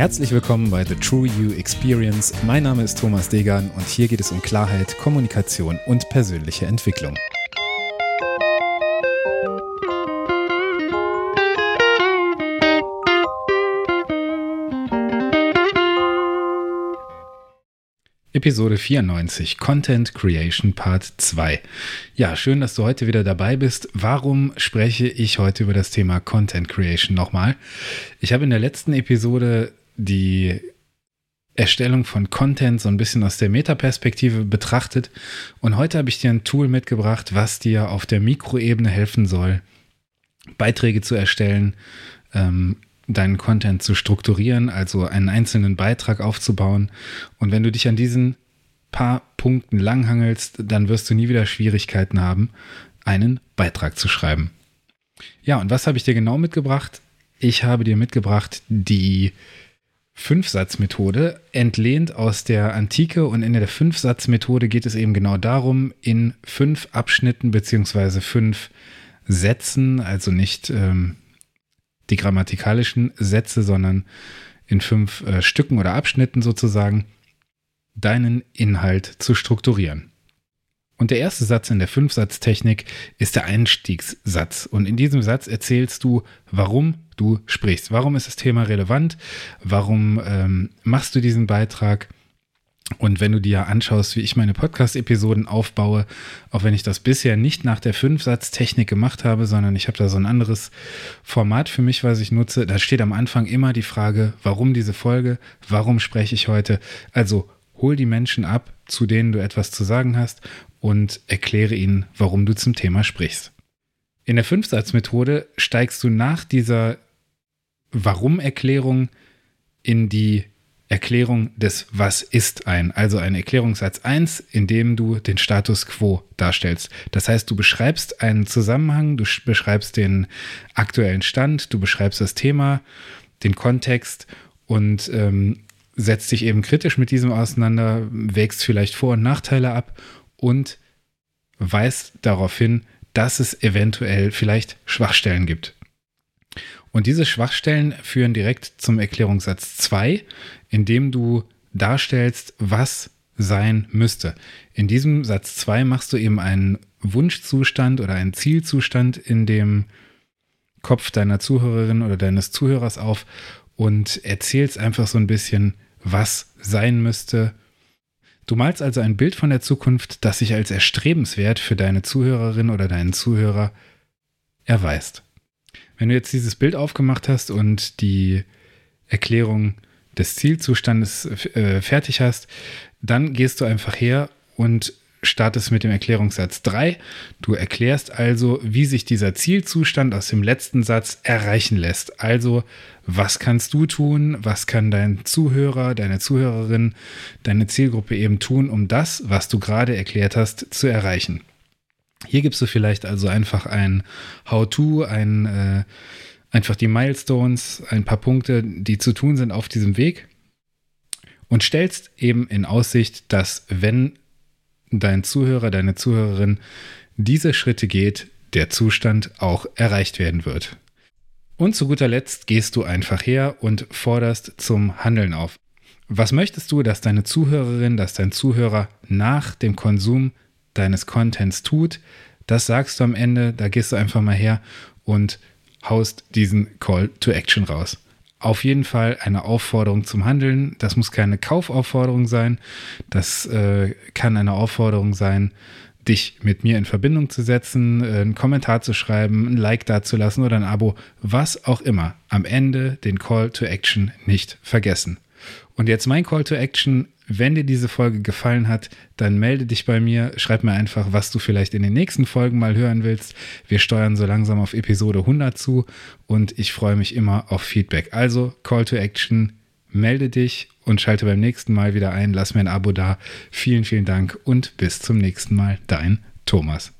Herzlich willkommen bei The True You Experience. Mein Name ist Thomas Degan und hier geht es um Klarheit, Kommunikation und persönliche Entwicklung. Episode 94 Content Creation Part 2. Ja, schön, dass du heute wieder dabei bist. Warum spreche ich heute über das Thema Content Creation nochmal? Ich habe in der letzten Episode die Erstellung von Content so ein bisschen aus der Metaperspektive betrachtet und heute habe ich dir ein Tool mitgebracht, was dir auf der Mikroebene helfen soll, Beiträge zu erstellen, ähm, deinen Content zu strukturieren, also einen einzelnen Beitrag aufzubauen. Und wenn du dich an diesen paar Punkten langhangelst, dann wirst du nie wieder Schwierigkeiten haben, einen Beitrag zu schreiben. Ja, und was habe ich dir genau mitgebracht? Ich habe dir mitgebracht die Fünfsatzmethode, entlehnt aus der Antike. Und in der Fünfsatzmethode geht es eben genau darum, in fünf Abschnitten beziehungsweise fünf Sätzen, also nicht ähm, die grammatikalischen Sätze, sondern in fünf äh, Stücken oder Abschnitten sozusagen deinen Inhalt zu strukturieren. Und der erste Satz in der Fünfsatztechnik ist der Einstiegssatz. Und in diesem Satz erzählst du, warum du sprichst. Warum ist das Thema relevant? Warum ähm, machst du diesen Beitrag? Und wenn du dir anschaust, wie ich meine Podcast-Episoden aufbaue, auch wenn ich das bisher nicht nach der Fünfsatztechnik gemacht habe, sondern ich habe da so ein anderes Format für mich, was ich nutze, da steht am Anfang immer die Frage, warum diese Folge, warum spreche ich heute? Also hol die Menschen ab, zu denen du etwas zu sagen hast und erkläre ihnen, warum du zum Thema sprichst. In der Fünfsatzmethode steigst du nach dieser Warum-Erklärung in die Erklärung des Was ist ein, also ein Erklärungssatz 1, in dem du den Status quo darstellst. Das heißt, du beschreibst einen Zusammenhang, du beschreibst den aktuellen Stand, du beschreibst das Thema, den Kontext und ähm, setzt dich eben kritisch mit diesem auseinander, wägst vielleicht Vor- und Nachteile ab und weist darauf hin, dass es eventuell vielleicht Schwachstellen gibt. Und diese Schwachstellen führen direkt zum Erklärungssatz 2, in dem du darstellst, was sein müsste. In diesem Satz 2 machst du eben einen Wunschzustand oder einen Zielzustand in dem Kopf deiner Zuhörerin oder deines Zuhörers auf und erzählst einfach so ein bisschen, was sein müsste. Du malst also ein Bild von der Zukunft, das sich als erstrebenswert für deine Zuhörerin oder deinen Zuhörer erweist. Wenn du jetzt dieses Bild aufgemacht hast und die Erklärung des Zielzustandes äh, fertig hast, dann gehst du einfach her und startest mit dem Erklärungssatz 3. Du erklärst also, wie sich dieser Zielzustand aus dem letzten Satz erreichen lässt. Also, was kannst du tun? Was kann dein Zuhörer, deine Zuhörerin, deine Zielgruppe eben tun, um das, was du gerade erklärt hast, zu erreichen? Hier gibst du vielleicht also einfach ein How-to, ein, äh, einfach die Milestones, ein paar Punkte, die zu tun sind auf diesem Weg und stellst eben in Aussicht, dass wenn dein Zuhörer, deine Zuhörerin diese Schritte geht, der Zustand auch erreicht werden wird. Und zu guter Letzt gehst du einfach her und forderst zum Handeln auf. Was möchtest du, dass deine Zuhörerin, dass dein Zuhörer nach dem Konsum deines Contents tut. Das sagst du am Ende, da gehst du einfach mal her und haust diesen Call to Action raus. Auf jeden Fall eine Aufforderung zum Handeln. Das muss keine Kaufaufforderung sein. Das äh, kann eine Aufforderung sein, dich mit mir in Verbindung zu setzen, äh, einen Kommentar zu schreiben, ein Like dazulassen oder ein Abo, was auch immer. Am Ende den Call to Action nicht vergessen. Und jetzt mein Call to Action wenn dir diese Folge gefallen hat, dann melde dich bei mir, schreib mir einfach, was du vielleicht in den nächsten Folgen mal hören willst. Wir steuern so langsam auf Episode 100 zu und ich freue mich immer auf Feedback. Also Call to Action, melde dich und schalte beim nächsten Mal wieder ein. Lass mir ein Abo da. Vielen, vielen Dank und bis zum nächsten Mal. Dein Thomas.